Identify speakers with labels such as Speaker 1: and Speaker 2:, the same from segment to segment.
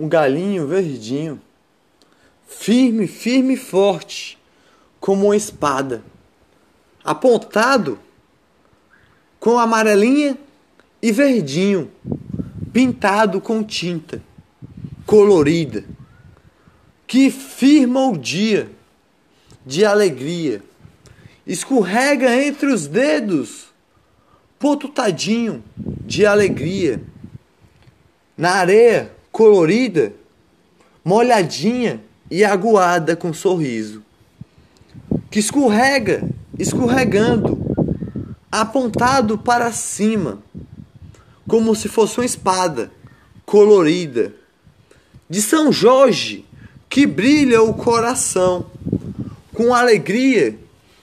Speaker 1: um galinho verdinho, firme, firme e forte, como uma espada, apontado com amarelinha e verdinho, pintado com tinta colorida, que firma o dia de alegria, escorrega entre os dedos, potutadinho de alegria, na areia colorida, molhadinha e aguada com sorriso, que escorrega, escorregando, apontado para cima, como se fosse uma espada colorida, de São Jorge, que brilha o coração, com alegria,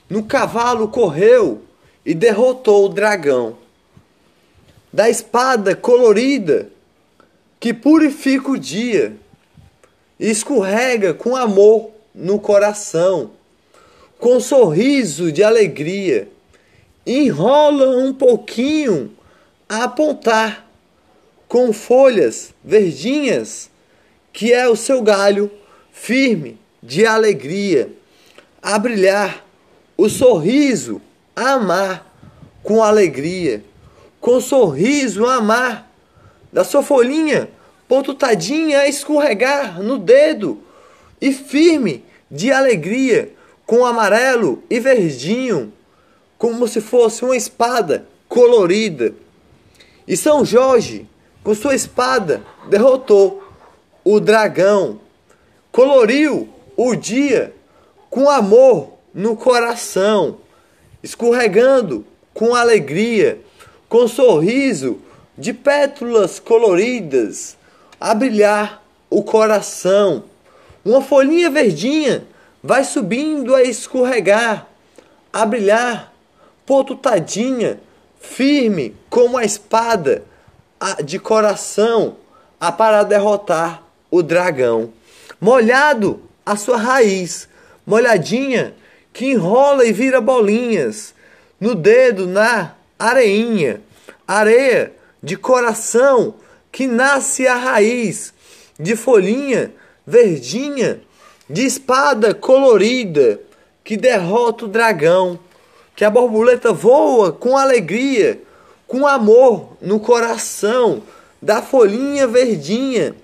Speaker 1: no cavalo correu e derrotou o dragão. Da espada colorida, que purifica o dia, e escorrega com amor no coração, com sorriso de alegria, enrola um pouquinho a apontar com folhas verdinhas, que é o seu galho firme de alegria, a brilhar, o sorriso a amar com alegria, com sorriso a amar, da sua folhinha pontutadinha a escorregar no dedo e firme de alegria, com amarelo e verdinho, como se fosse uma espada colorida. E São Jorge, com sua espada, derrotou o dragão, coloriu o dia com amor no coração, escorregando com alegria, com sorriso de pétalas coloridas a brilhar o coração. Uma folhinha verdinha vai subindo a escorregar, a brilhar, potutadinha, firme como a espada de coração, a para derrotar o dragão. Molhado a sua raiz, molhadinha, que enrola e vira bolinhas no dedo, na areinha, areia de coração que nasce a raiz de folhinha verdinha, de espada colorida que derrota o dragão, que a borboleta voa com alegria, com amor no coração da folhinha verdinha,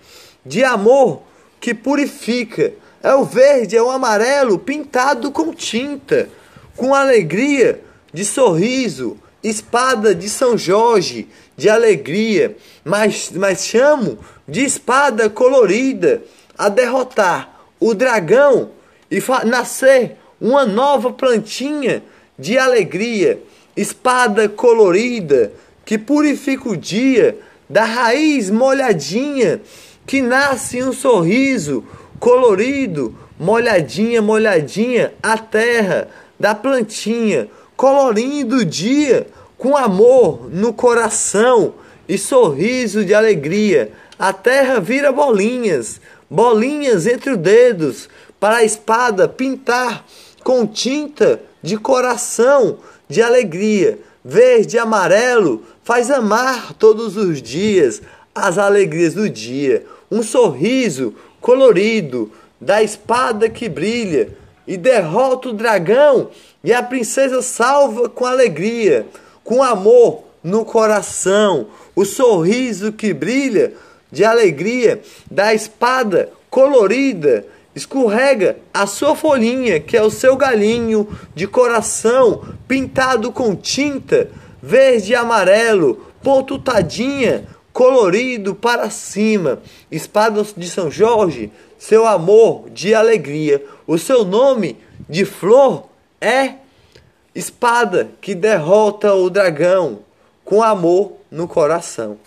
Speaker 1: de amor que purifica. É o verde, é o amarelo pintado com tinta, com alegria de sorriso, espada de São Jorge, de alegria, mas, mas chamo de espada colorida a derrotar o dragão e nascer uma nova plantinha de alegria, espada colorida que purifica o dia, da raiz molhadinha que nasce um sorriso colorido, molhadinha, molhadinha, a terra da plantinha, colorindo o dia com amor no coração e sorriso de alegria. A terra vira bolinhas, bolinhas entre os dedos, para a espada pintar com tinta de coração, de alegria. Verde e amarelo faz amar todos os dias as alegrias do dia. Um sorriso colorido da espada que brilha e derrota o dragão e a princesa salva com alegria com amor no coração, o sorriso que brilha de alegria da espada colorida escorrega a sua folhinha, que é o seu galinho de coração pintado com tinta verde e amarelo, pontutadinha, colorido para cima. Espada de São Jorge, seu amor de alegria. O seu nome de flor é Espada que derrota o dragão com amor no coração.